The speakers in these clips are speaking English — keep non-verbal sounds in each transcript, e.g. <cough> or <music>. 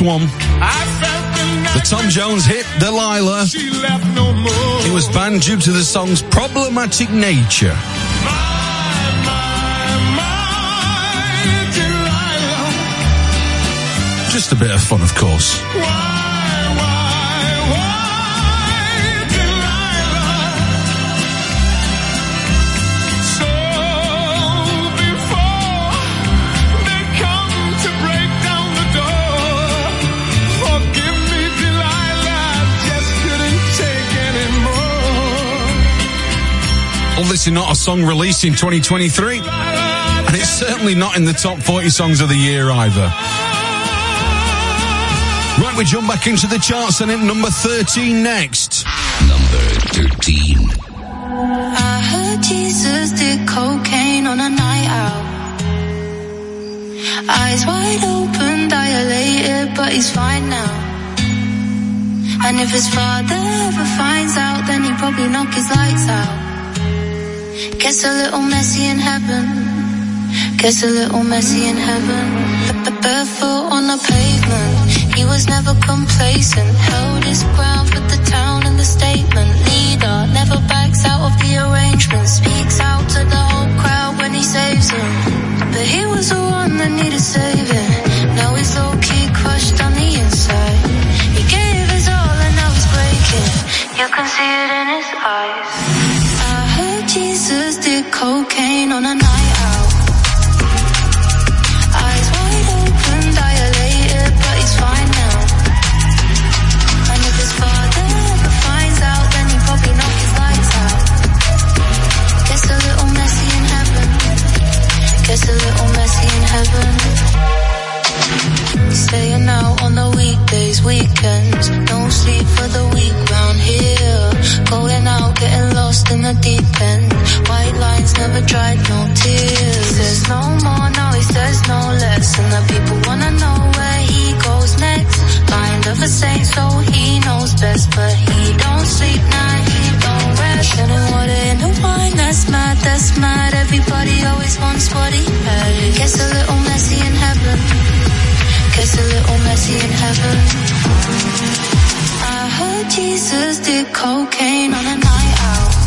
one. The Tom Jones hit Delilah. It was banned due to the song's problematic nature. Just a bit of fun, of course. Obviously not a song released in 2023. And it's certainly not in the top 40 songs of the year either. Right, we jump back into the charts and at number 13 next. Number 13. I heard Jesus did cocaine on a night out. Eyes wide open, dilated, but he's fine now. And if his father ever finds out, then he'd probably knock his lights out. Gets a little messy in heaven. Gets a little messy in heaven. Barefoot on the pavement. He was never complacent. Held his ground for the town and the statement. Leader never backs out of the arrangement. Speaks out to the whole crowd when he saves them. But he was the one that needed saving. Now he's low key crushed on the inside. He gave his all and now he's breaking. You can see it in his eyes. Jesus did cocaine on a night out. Eyes wide open, dilated, but he's fine now. His father finds out, then his lights out. A little messy in heaven. A little messy in heaven. Staying out on the weekdays, weekends. No sleep for the week round here. Going out, in the deep end. White lines never dried, no tears. There's no more, now he says no less. And the people wanna know where he goes next. Mind of a saint, so he knows best. But he don't sleep, nah, he don't rest. Getting water in the wine, that's mad, that's mad. Everybody always wants what he had. Gets a little messy in heaven. Gets a little messy in heaven. I heard Jesus did cocaine on a night out.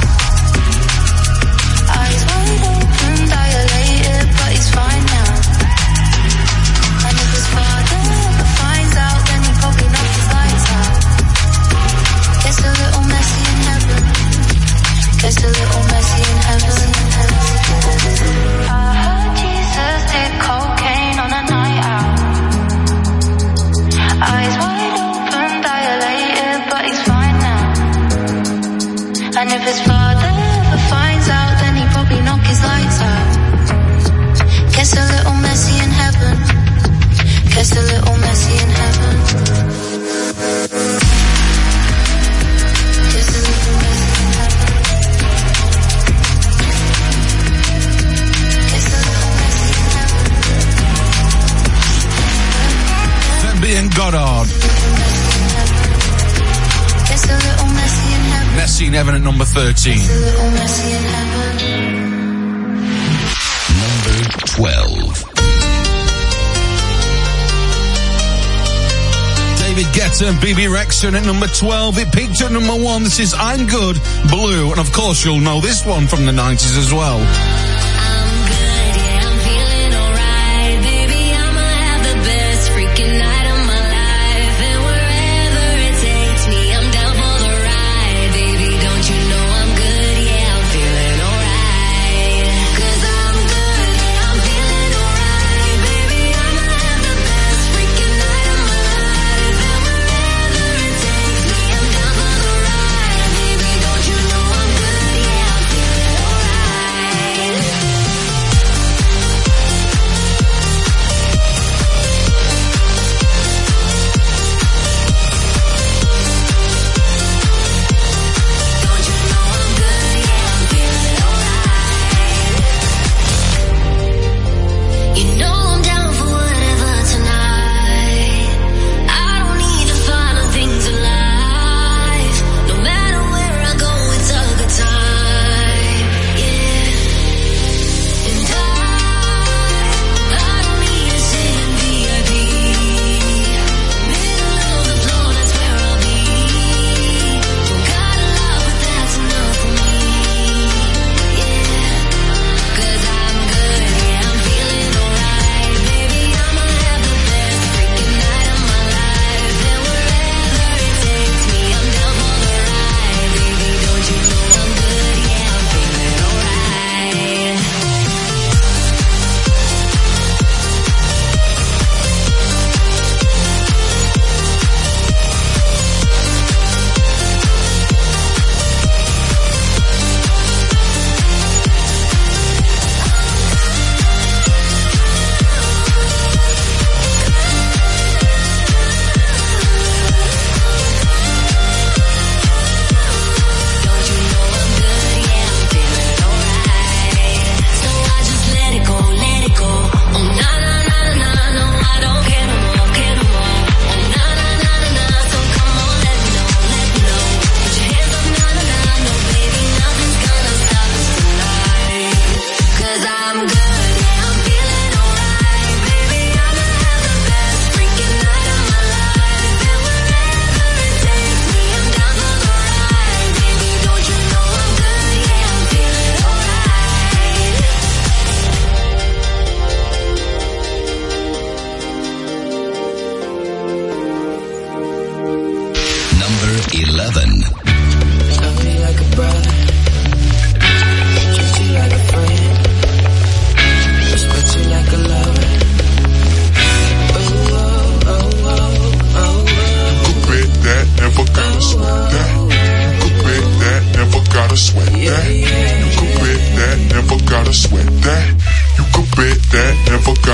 BB at number 12. It peaked at number 1. This is I'm Good, Blue. And of course you'll know this one from the 90s as well.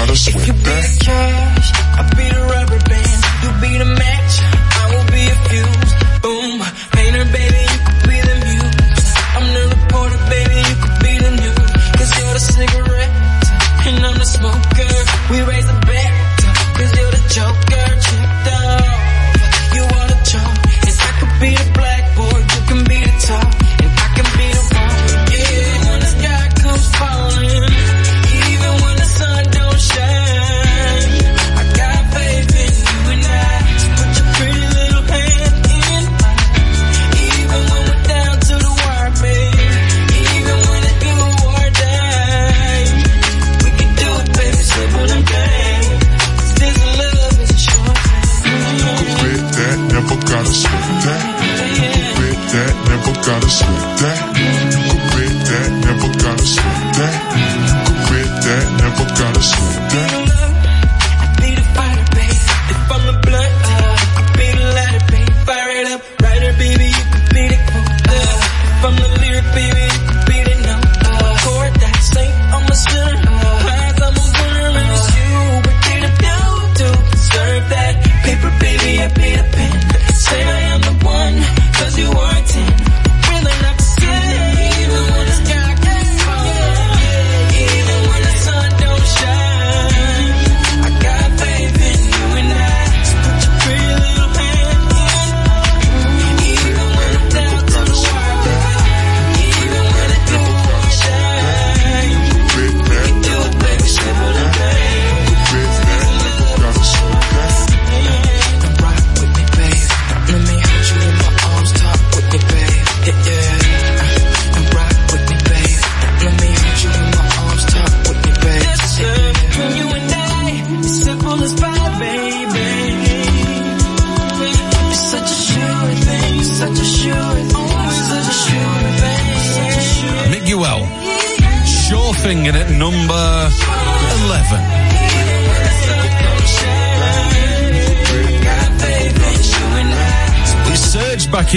gotta sweat kid.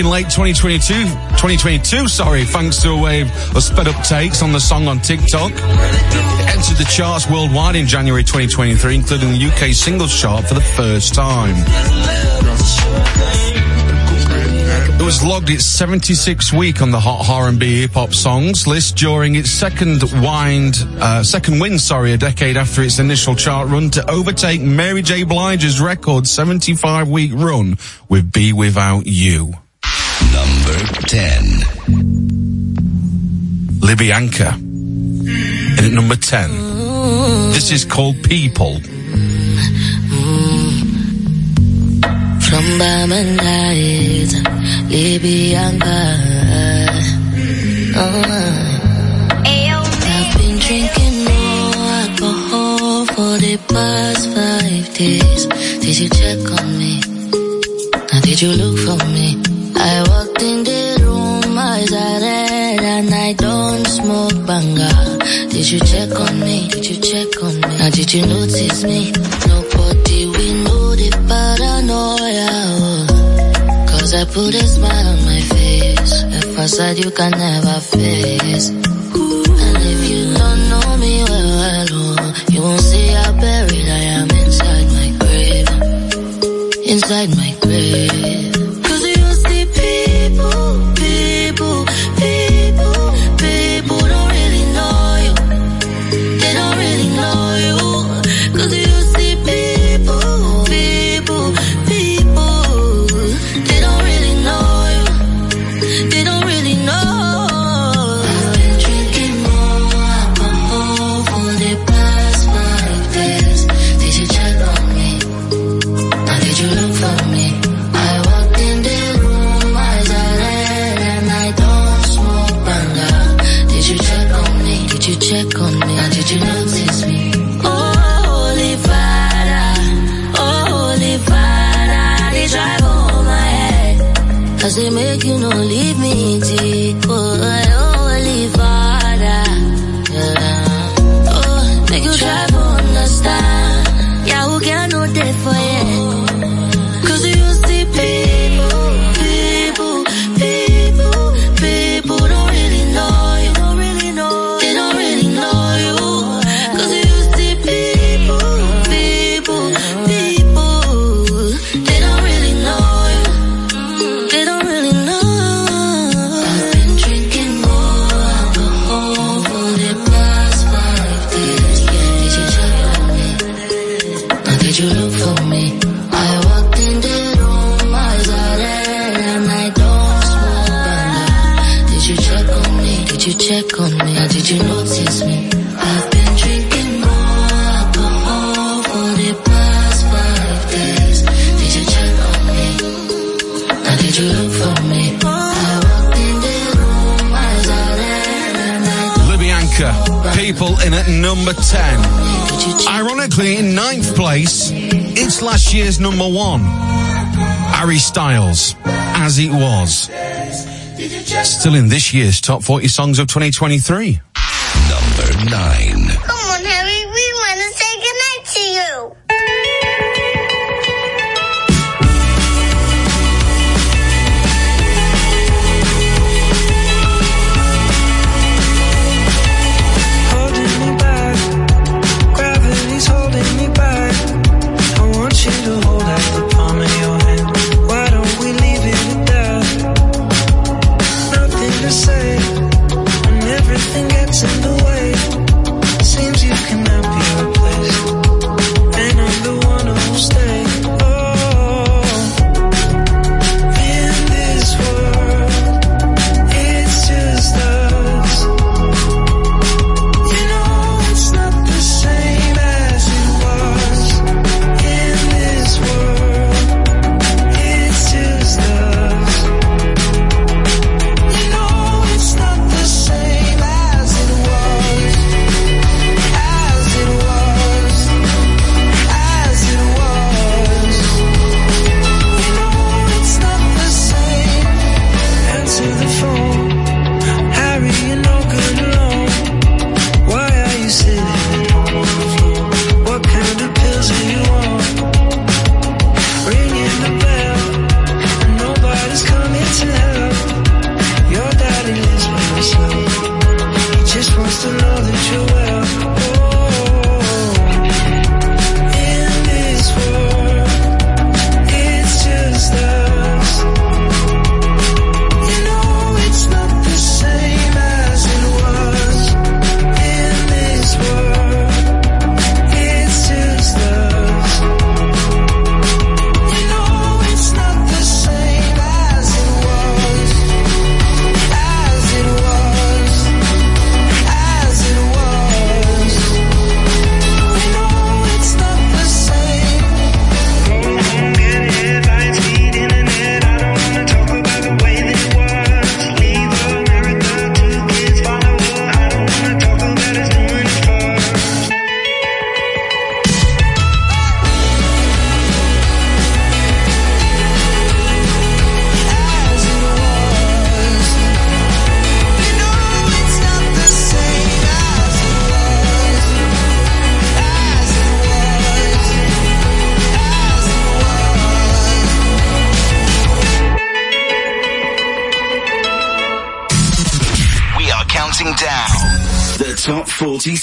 in late 2022, 2022, sorry, thanks to a wave of sped up takes on the song on TikTok. It entered the charts worldwide in January 2023, including the UK singles chart for the first time. It was logged its 76th week on the Hot R&B Hip Hop Songs list during its second wind, uh, second win, sorry, a decade after its initial chart run to overtake Mary J. Blige's record 75 week run with Be Without You. 10. Libianca. At number 10. This is called People. From Bamandais, Libianca. Oh, oh. I've been drinking more alcohol for the past five days. Did you check on me? Now did you look for me? I was I don't smoke banger. Did you check on me? Did you check on me? Now did you notice me? Nobody we know the paranoia. Cause I put a smile on my face. A facade you can never face. And if you don't know me well, well oh, you won't see how buried I am inside my grave. Inside my grave. This year's top 40 songs of 2023. Number 9.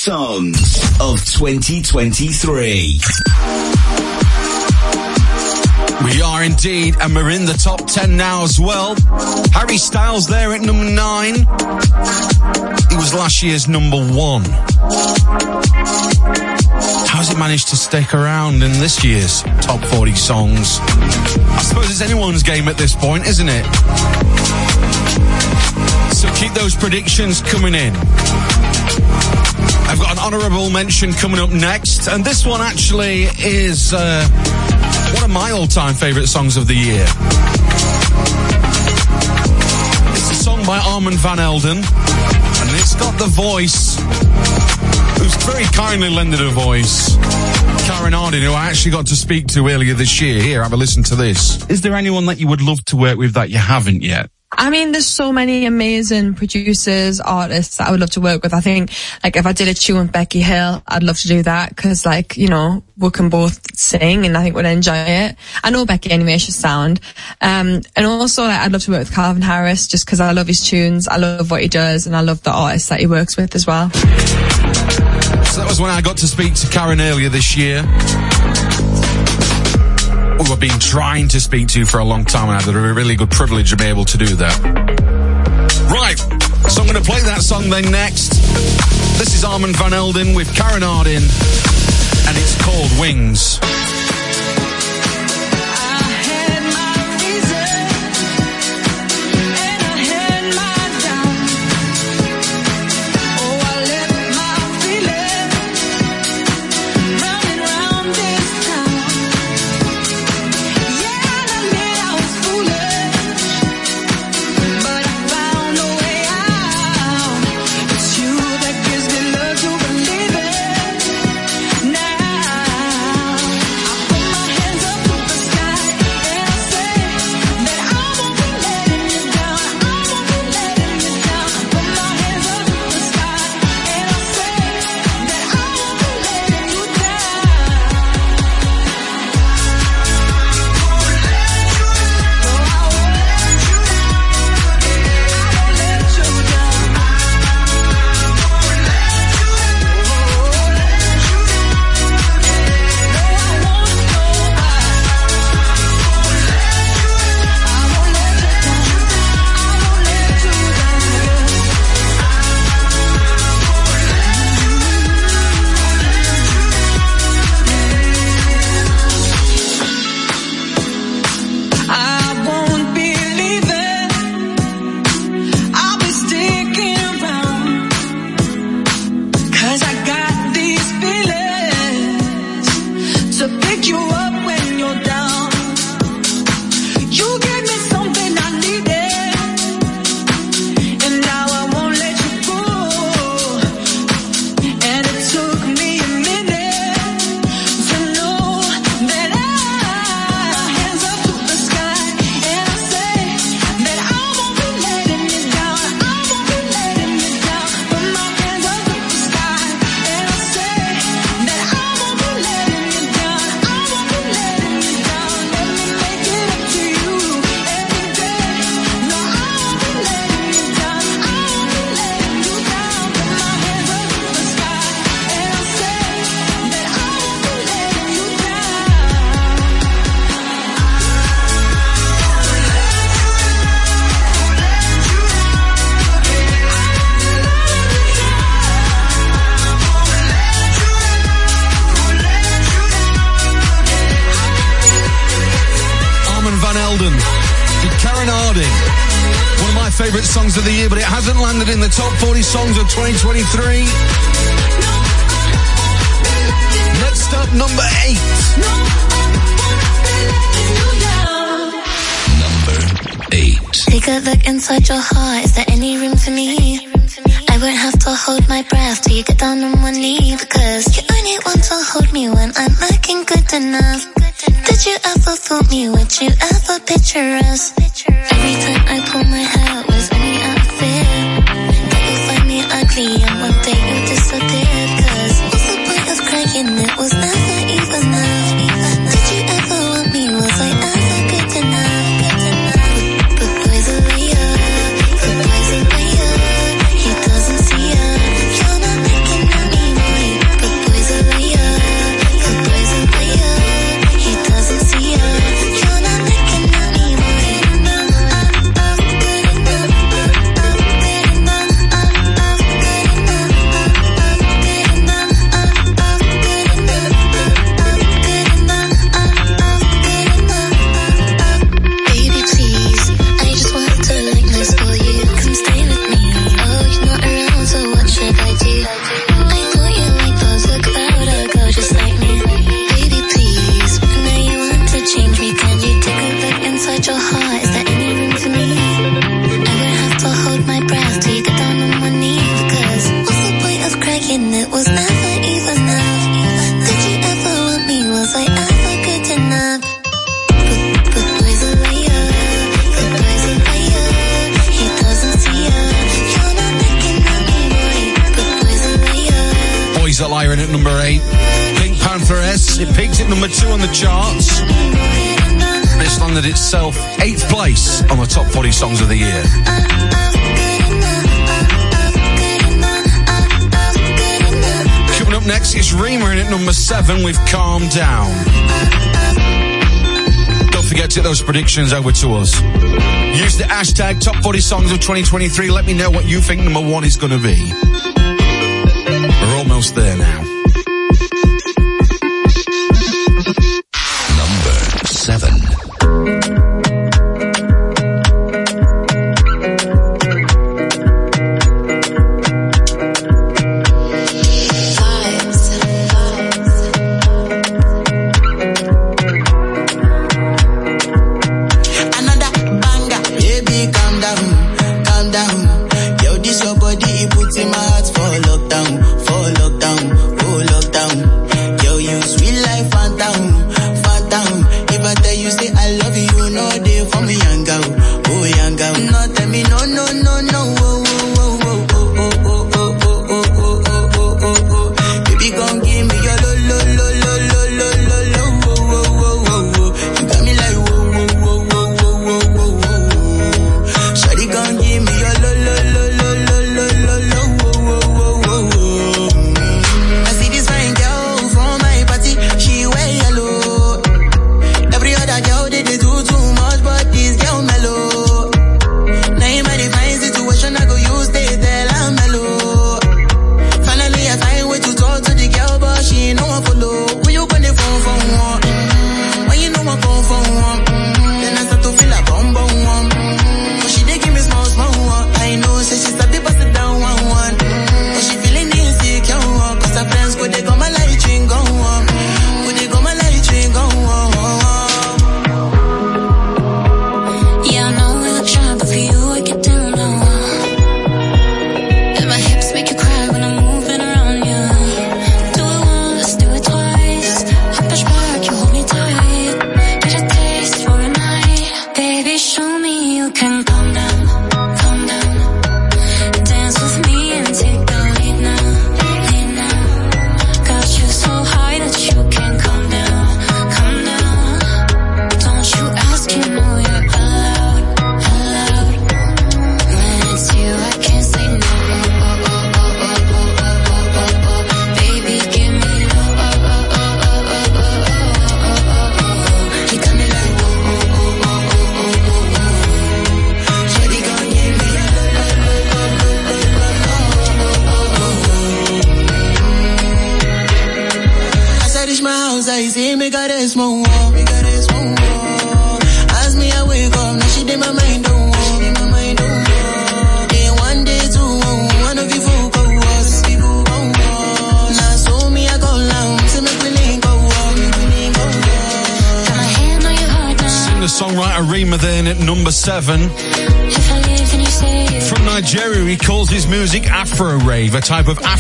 Songs of 2023. We are indeed, and we're in the top 10 now as well. Harry Styles there at number 9. He was last year's number 1. How's it managed to stick around in this year's top 40 songs? I suppose it's anyone's game at this point, isn't it? So keep those predictions coming in. I've got an honourable mention coming up next, and this one actually is uh, one of my all-time favourite songs of the year. It's a song by Armand Van Helden, and it's got the voice, who's very kindly lended a voice. Karen Harding, who I actually got to speak to earlier this year. Here, have a listen to this. Is there anyone that you would love to work with that you haven't yet? I mean, there's so many amazing producers, artists that I would love to work with. I think, like, if I did a tune with Becky Hill, I'd love to do that because, like, you know, we can both sing and I think we'd enjoy it. I know Becky anyway, she's sound. Um, and also, like, I'd love to work with Calvin Harris just because I love his tunes, I love what he does, and I love the artists that he works with as well. So that was when I got to speak to Karen earlier this year. Who I've been trying to speak to for a long time, and I had a really good privilege to be able to do that. Right, so I'm going to play that song then next. This is Armand Van Helden with Karen Harding, and it's called Wings. hasn't landed in the top 40 songs of 2023. Next up, number eight. Number eight. Take a look inside your heart. Is there any room for me? I won't have to hold my breath till you get down on one knee because you only want to hold me when I'm looking good enough. Did you ever fool me? Would you ever picture us? Every time I pull my songs of the year. Coming up next is Rema in at number seven with Calm Down. Don't forget to get those predictions over to us. Use the hashtag top 40 songs of 2023. Let me know what you think number one is going to be. We're almost there now.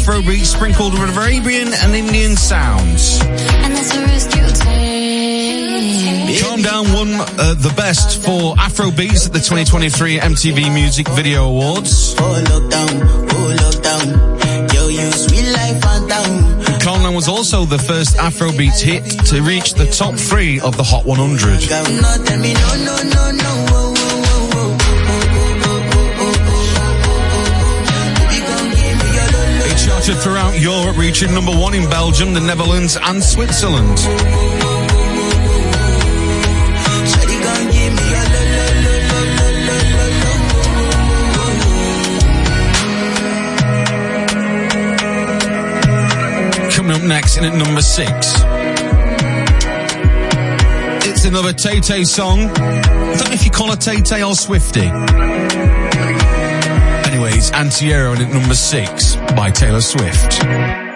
Type of Afrobeat sprinkled with Arabian and Indian sounds. and that's a risk you take. Calm Down won uh, the best for Afrobeats at the 2023 MTV Music Video Awards. Oh lockdown, oh lockdown. Yo, you sweet life, phantom. Calm Down was also the first Afrobeats hit to reach the top three of the Hot 100. Charted throughout Europe, reaching number one in Belgium, the Netherlands, and Switzerland. Coming up next in at number six. It's another Tay Tay song. I don't know if you call it Tay Tay or Swifty. Anyway, it's Anti-Hero and at number six by Taylor Swift.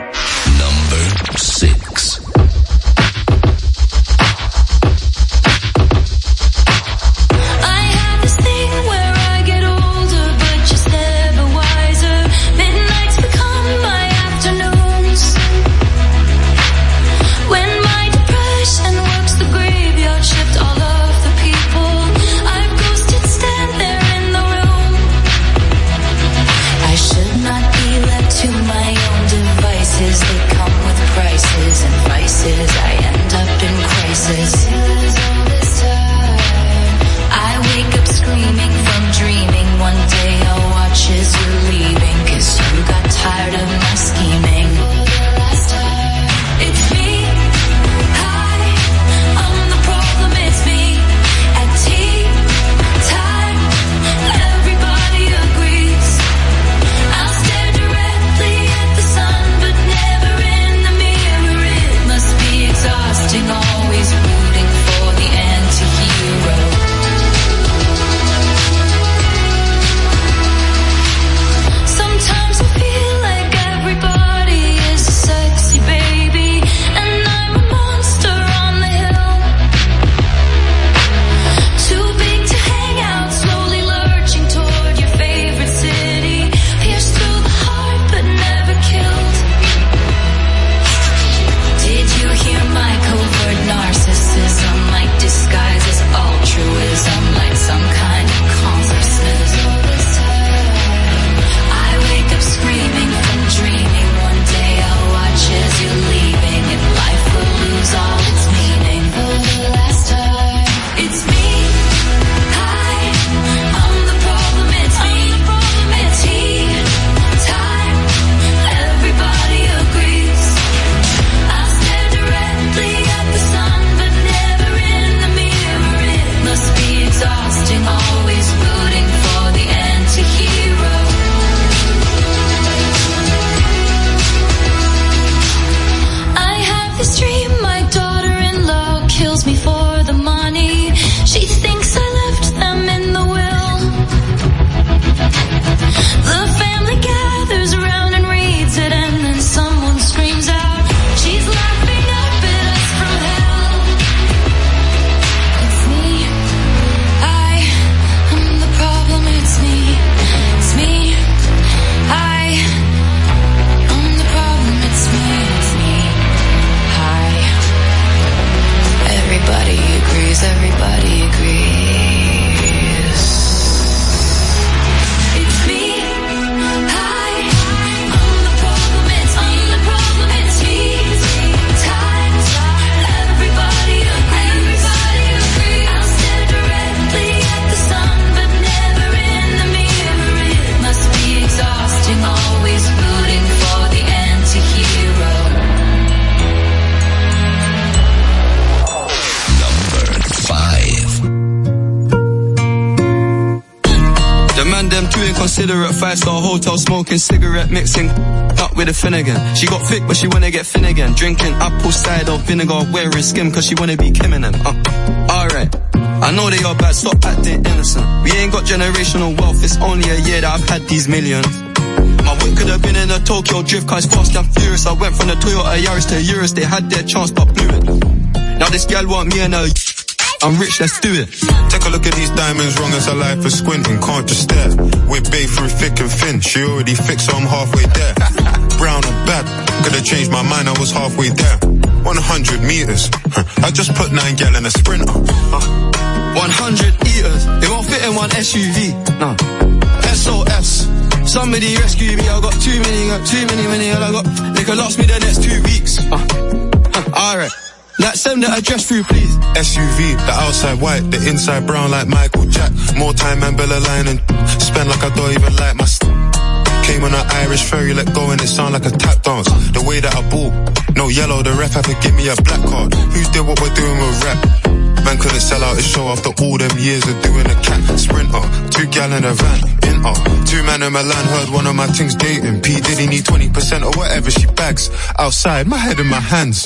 Five star hotel smoking cigarette mixing up with a Finnegan. She got thick but she wanna get Finnegan. Drinking apple cider vinegar, wearing skim cause she wanna be Kim and them. Uh, alright. I know they are bad, stop acting innocent. We ain't got generational wealth, it's only a year that I've had these millions. My whip could have been in a Tokyo drift car, it's fast and furious. I went from the Toyota Yaris to Urus, they had their chance but blew it. Now this girl want me and her I'm rich, let's do it. Take a look at these diamonds, wrong as a life is squinting, can't just stare. We're babe through thick and thin, she already fixed, so I'm halfway there. <laughs> Brown and bad, could've changed my mind, I was halfway there. 100 meters, I just put nine gal in a sprinter. 100 eaters, it won't fit in one SUV. No. SOS. Somebody rescue me, I got too many, got too many, many, and I got, they could last me the next two weeks. Uh, uh, Alright. Like send the address through, please. SUV, the outside white, the inside brown like Michael Jack. More time and Bella line and spend like I don't even like my st- Came on an Irish ferry, let go and it sound like a tap dance. The way that I ball, no yellow, the ref had to give me a black card. Who did what we're doing with rap? Man couldn't sell out his show after all them years of doing a cat sprinter. Two gal in a van, in uh. Two man in Milan heard one of my things dating. P Diddy need 20% or whatever she bags. Outside, my head in my hands.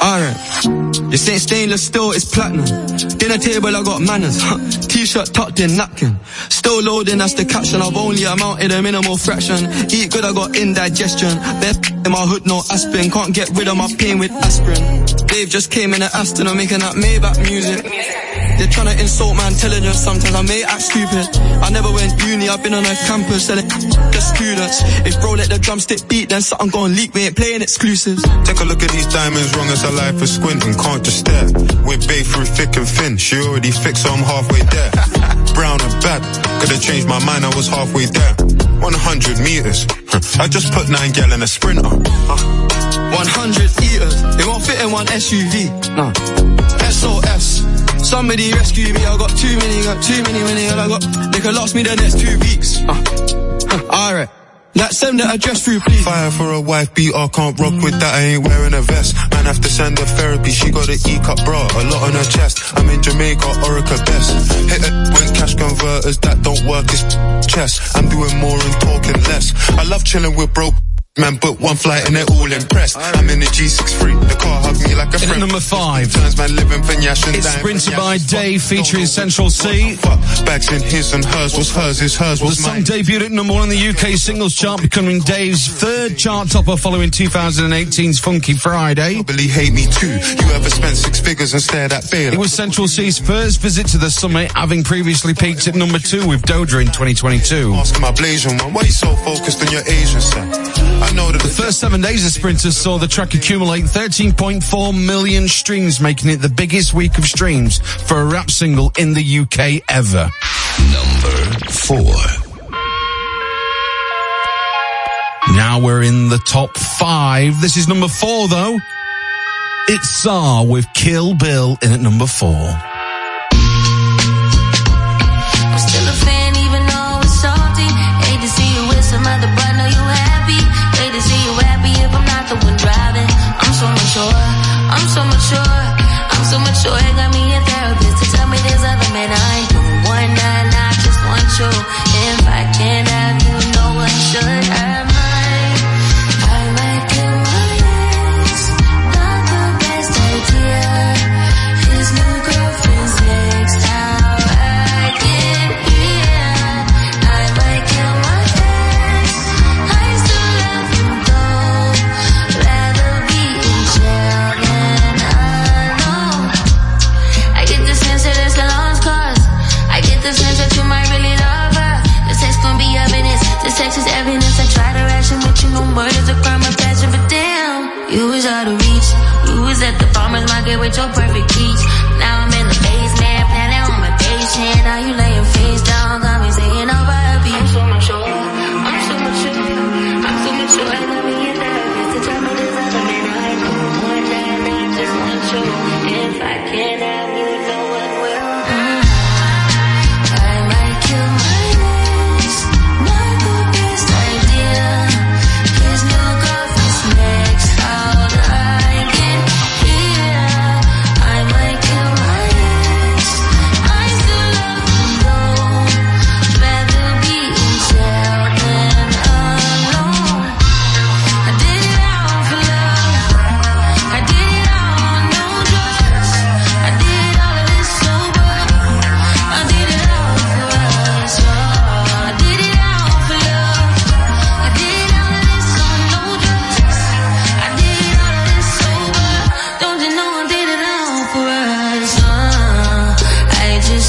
Alright. This ain't stainless steel, it's platinum. Dinner table, I got manners. T-shirt tucked in, napkin. Still loading, that's the caption. I've only amounted a minimal fraction. Eat good, I got indigestion. Bare in my hood, no aspirin. Can't get rid of my pain with aspirin. Dave just came in at Aston, I'm making that Maybach music. They're trying to insult my intelligence, sometimes I may act stupid. I never went uni, I've been on a campus selling the students. If bro let the drumstick beat, then something gon' leak, we ain't playing exclusives. Take a look at these diamonds, wrong as a life is squinting, can't just stare. We're babe through thick and thin, she already fixed, so I'm halfway there. <laughs> Brown and bad, could've changed my mind, I was halfway there. 100 meters, <laughs> I just put nine gal in a sprinter. 100 eaters, it won't fit in one SUV. No. SOS. Somebody rescue me, I got too many, got too many, many, and I got, they could last me the next two weeks. Uh. Alright. Like send the address through, please. Fire for a wife, beater, can't rock with that, I ain't wearing a vest. Man have to send her therapy, she got an E-cup bra, a lot on her chest. I'm in Jamaica, Orica best. Hit it when cash converters, that don't work, it's chess. I'm doing more and talking less. I love chilling with broke Man, book one flight and they're all impressed. I'm in the G63, the car hugged me like a friend. number five. Turns man living It's sprinted by Dave featuring Central Cee. Fuck, bags in his and hers, what's hers is hers, The what's song mine. debuted at number one in the UK singles chart, becoming Dave's third chart topper following 2018's Funky Friday. Probably hate me too. You ever spent six figures and stared at Bale? It was Central Cee's first visit to the summit, having previously peaked at number two with Doja in 2022. Asking my Blasian one, why you so focused on your Asian son? I know that The first seven days of Sprinters saw the track accumulate 13.4 million streams, making it the biggest week of streams for a rap single in the UK ever. Number four. Now we're in the top five. This is number four though. It's SZA with Kill Bill in at number four. I'm so mature, I'm so mature. It got me a therapist to tell me there's other men I ain't doing one night. I just want you.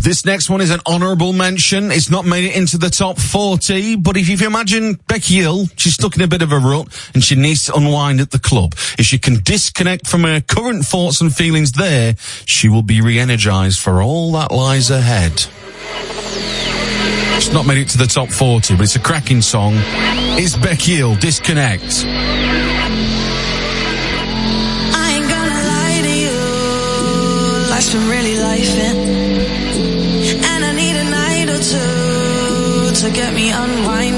This next one is an honourable mention. It's not made it into the top 40, but if you imagine Becky Hill, she's stuck in a bit of a rut and she needs to unwind at the club. If she can disconnect from her current thoughts and feelings there, she will be re-energised for all that lies ahead. It's not made it to the top 40, but it's a cracking song. It's Becky Hill, Disconnect. I really unwind.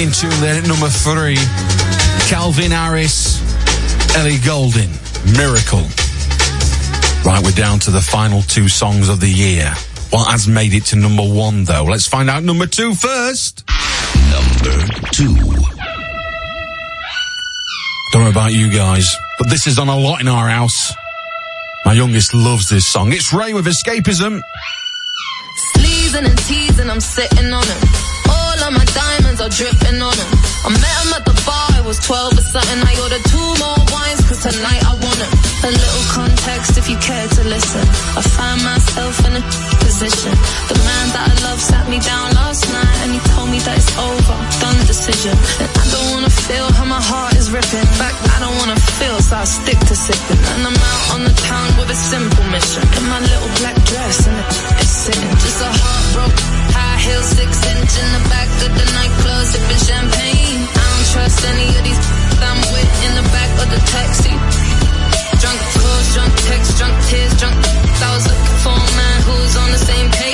Banging tune there at number three. Calvin Harris, Ellie Goulding, Miracle. Right, we're down to the final two songs of the year. What has made it to number one, though? Let's find out number two first. Number two. Don't know about you guys, but this is on a lot in our house. My youngest loves this song. It's Raye with Escapism. Sleezing and teasing, I'm sitting on him. Of my diamonds are dripping on him. I met him at the bar, I was 12 or something. I ordered two more wines, cause tonight I want him. A little context if you care to listen. I find myself in a position. The man that I love sat me down last night and he told me that it's over, done decision. And I don't wanna feel how my heart is ripping. In I don't wanna feel, so I stick to sipping. And I'm out on the town with a simple mission. In my little black dress and it's sitting. Just a heartbroken high heel, six inch in the back of the nightclub, sipping champagne. I don't trust any of these I'm with in the back of the taxi. Drunk calls, drunk texts, drunk tears, drunk. I was looking on the same page.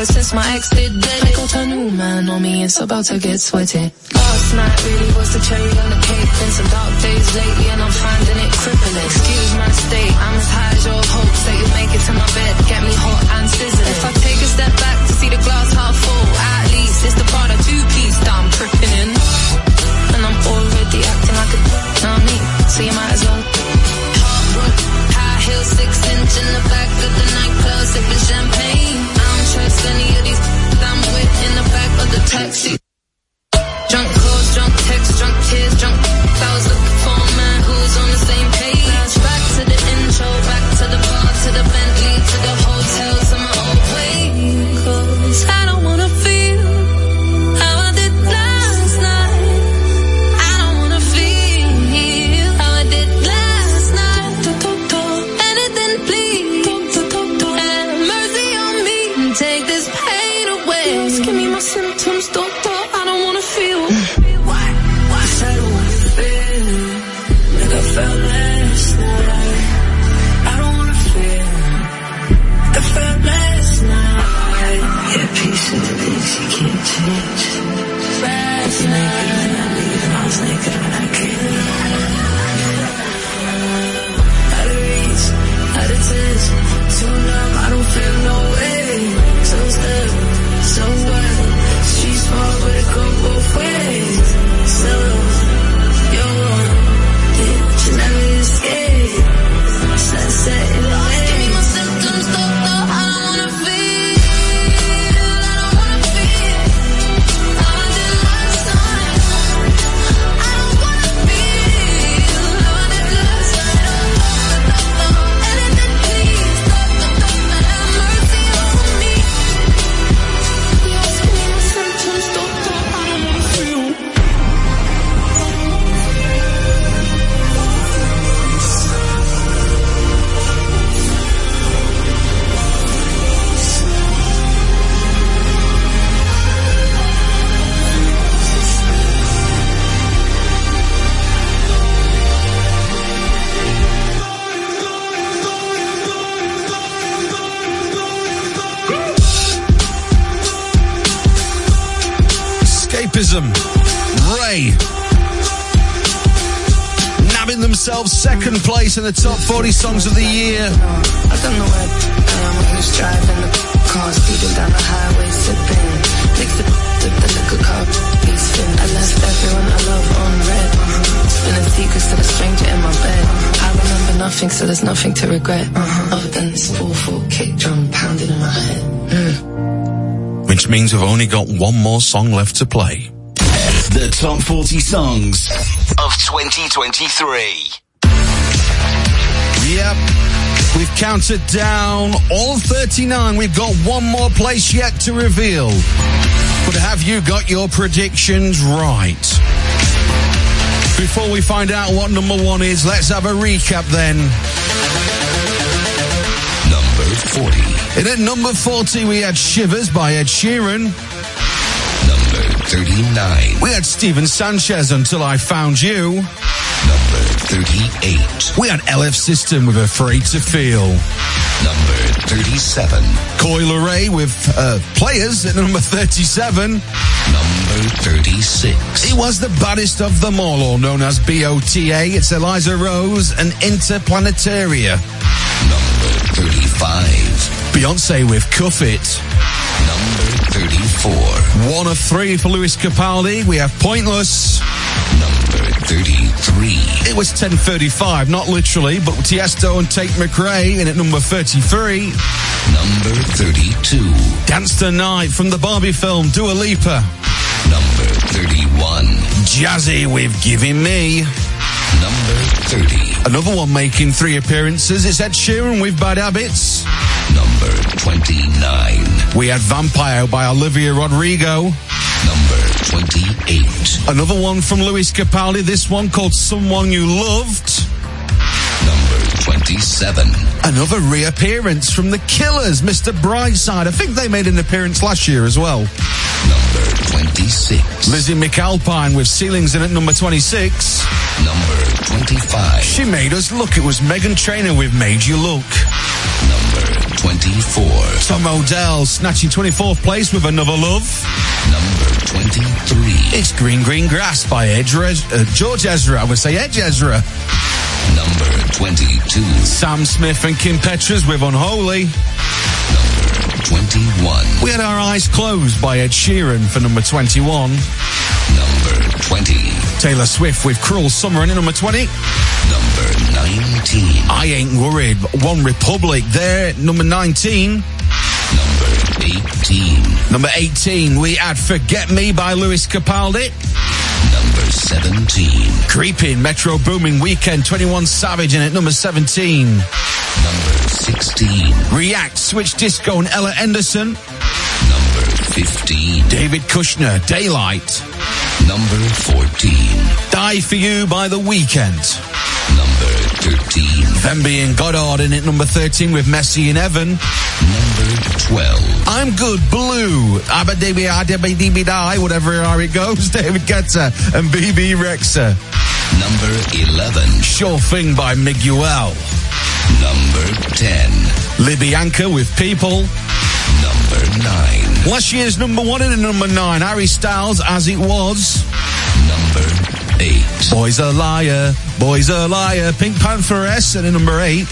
Hours since my ex did dead. I got a new man on me, it's about to get sweaty. Last night really was the cherry on the cake. Been some dark days lately and I'm finding it crippling. Excuse my state, I'm as high as your hopes that you make it to my bed. Get me hot and sizzling. If I take a step back to see the glass half full, at least it's the part second place in the top 40 songs of the year. I don't know where I am. I'm driving the car, speeding down the highway, sipping. Mix it with the liquor cup, peace fin. I left everyone I love on red. Spilling secrets to the stranger in my bed. I remember nothing, so there's nothing to regret. Uh-huh. Other than this awful kick drum pounding in my head. Mm. Which means we've only got one more song left to play. The top 40 songs of 2023. Yep. We've counted down all 39. We've got one more place yet to reveal. But have you got your predictions right? Before we find out what number one is, let's have a recap then. Number 40. In at number 40, we had Shivers by Ed Sheeran. Number 39. We had Steven Sanchez Until I Found You. Number 38. We had LF System with Afraid to Feel. Number 37. Coi Leray with uh, Players at number 37. Number 36. It was the baddest of them all, or known as BOTA. It's Eliza Rose and Interplanetaria. Number 35. Beyonce with Cuff It. Number 34. One of three for Lewis Capaldi. We have Pointless. Number 33. It was 10.35, not literally, but Tiesto and Tate McRae in at number 33. Number 32. Dance the Night from the Barbie film, Dua Lipa. Number 31. Jazzy with Giving Me. Number 30. Another one making three appearances. It's Ed Sheeran with Bad Habits. Number 29. We had Vampire by Olivia Rodrigo. Number 28. Another one from Lewis Capaldi. This one called Someone You Loved. Number 27. Another reappearance from the Killers, Mr. Brightside. I think they made an appearance last year as well. Number 26. Lizzy McAlpine with Ceilings in at number 26. Number 25. She made us look. It was Meghan Trainor with Made You Look. Number 24. Tom Odell snatching 24th place with Another Love. Number 23. It's Green Green Grass by Edge uh, George Ezra. I would say Edge Ezra. Number 22. Sam Smith and Kim Petras with Unholy. Number 21. We had our eyes closed by Ed Sheeran for number 21. Number 20. Taylor Swift with Cruel Summer in at number 20. Number 19. I ain't worried. One Republic there, number 19. Number 18. Number 18, we had Forget Me by Lewis Capaldi. Number 17. Creeping, Metro Boomin Weeknd, 21 Savage in at number 17. Number 16. React, Switch Disco and Ella Henderson. Number 15. David Kushner, Daylight. Number 14. Die For You by The Weeknd. Number 13. venbee and Goddard in at number 13 with Messy in Heaven. Number 12. I'm Good Blue. Abba Dibby Dibby Dibby Die, whatever how it goes. <laughs> David Guetta and Bebe Rexha. Number 11. Sure Thing by Miguel. Number 10. Libianca with People. Number 9. Last year's number one and number nine, Harry Styles, As It Was. Number 8. Boys a Liar, Boys a Liar, PinkPantheress at number eight.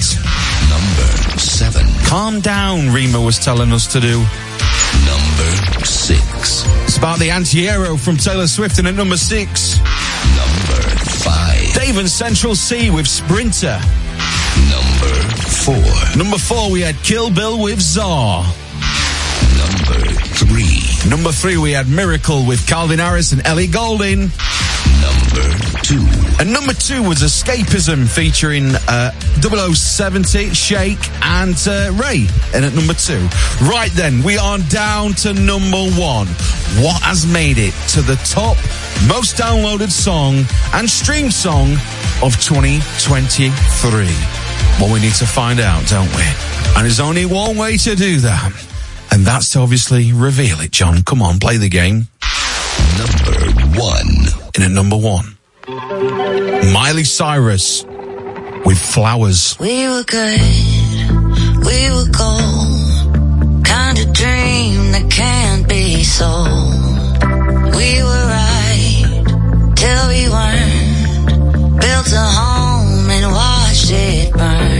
Number 7. Calm down, Rema was telling us to do. Number 6. It's about the anti-hero from Taylor Swift and at number six. Number 5. Dave and Central Cee with Sprinter. Number 4. Number four, we had Kill Bill with SZA. Number 3. Number three, we had Miracle with Calvin Harris and Ellie Goulding. Number 2. And number two was Escapism featuring uh, 0070, Shake and uh, Raye. And at number two. Right then, we are down to number one. What has made it to the top most downloaded song and streamed song of 2023? Well, we need to find out, don't we? And there's only one way to do that. And that's to obviously reveal it, John. Come on, play the game. Number 1. In at number one. Miley Cyrus with Flowers. We were good, we were gold. Kind of dream that can't be sold. We were right till we weren't. Built a home and watched it burn.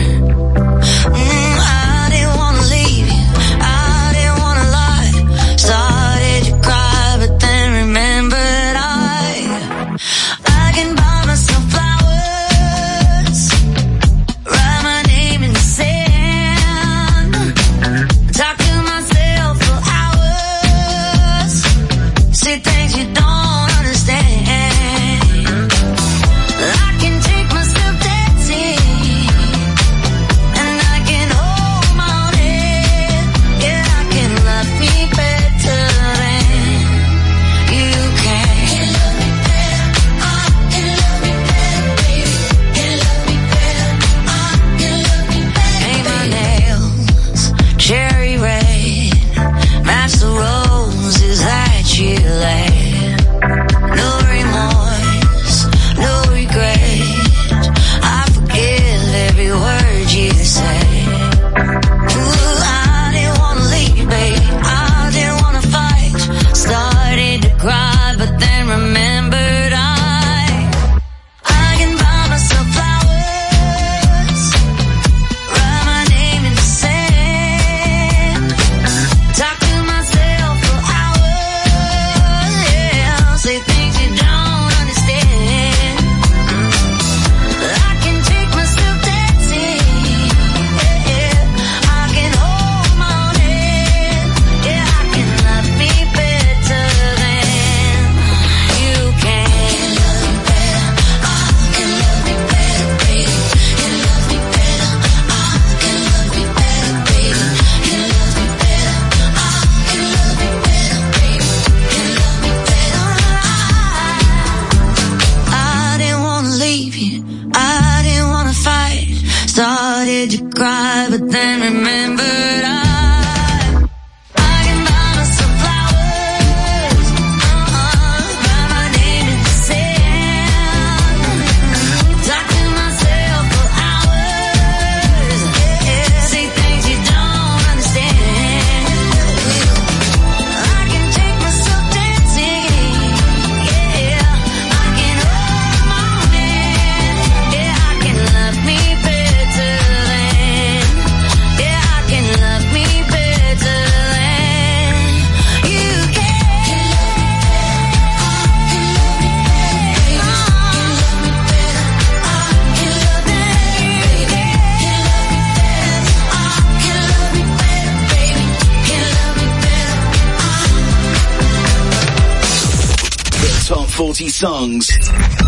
Top 40 songs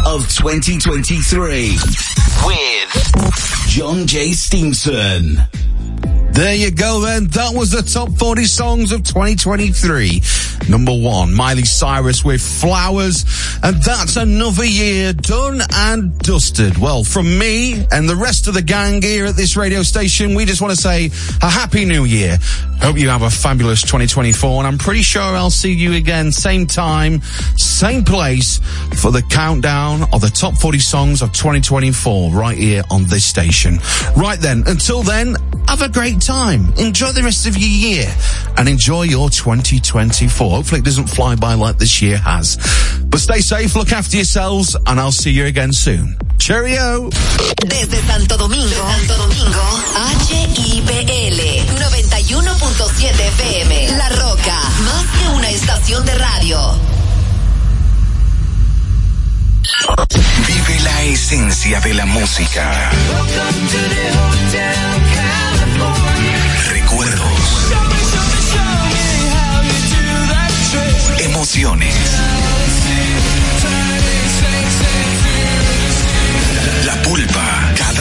of 2023 with John J. Stevenson. There you go then. That was the top 40 songs of 2023. Number one, Miley Cyrus with Flowers. And that's another year done and dusted. Well, from me and the rest of the gang here at this radio station, we just want to say a happy new year. Hope you have a fabulous 2024 and I'm pretty sure I'll see you again same time, same place for the countdown of the top 40 songs of 2024 right here on this station. Right then, until then, have a great time. Enjoy the rest of your year and enjoy your 2024. Hopefully it doesn't fly by like this year has. But stay safe, look after yourselves and I'll see you again soon. Cheerio! Desde Santo Domingo, Santo Domingo, HIPL 91.7 FM. La Roca, más que una estación de radio. Vive la esencia de la música. Recuerdos. Emociones.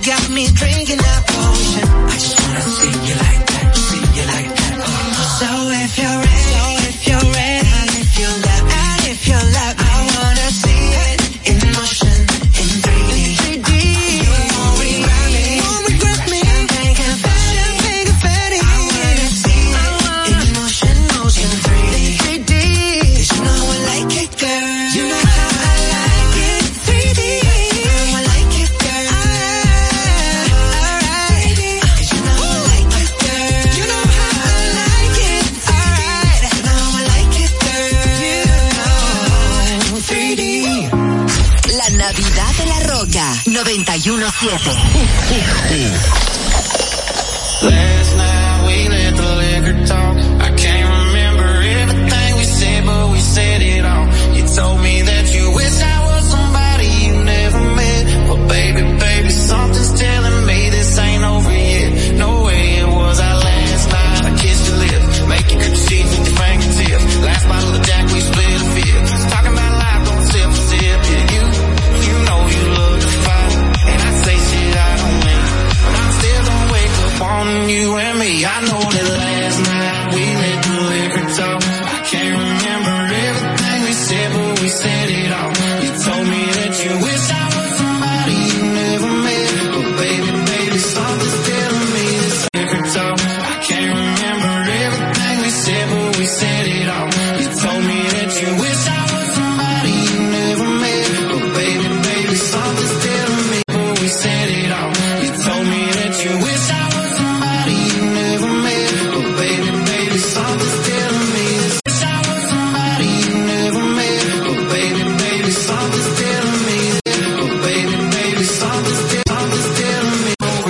got me drinking up. 7.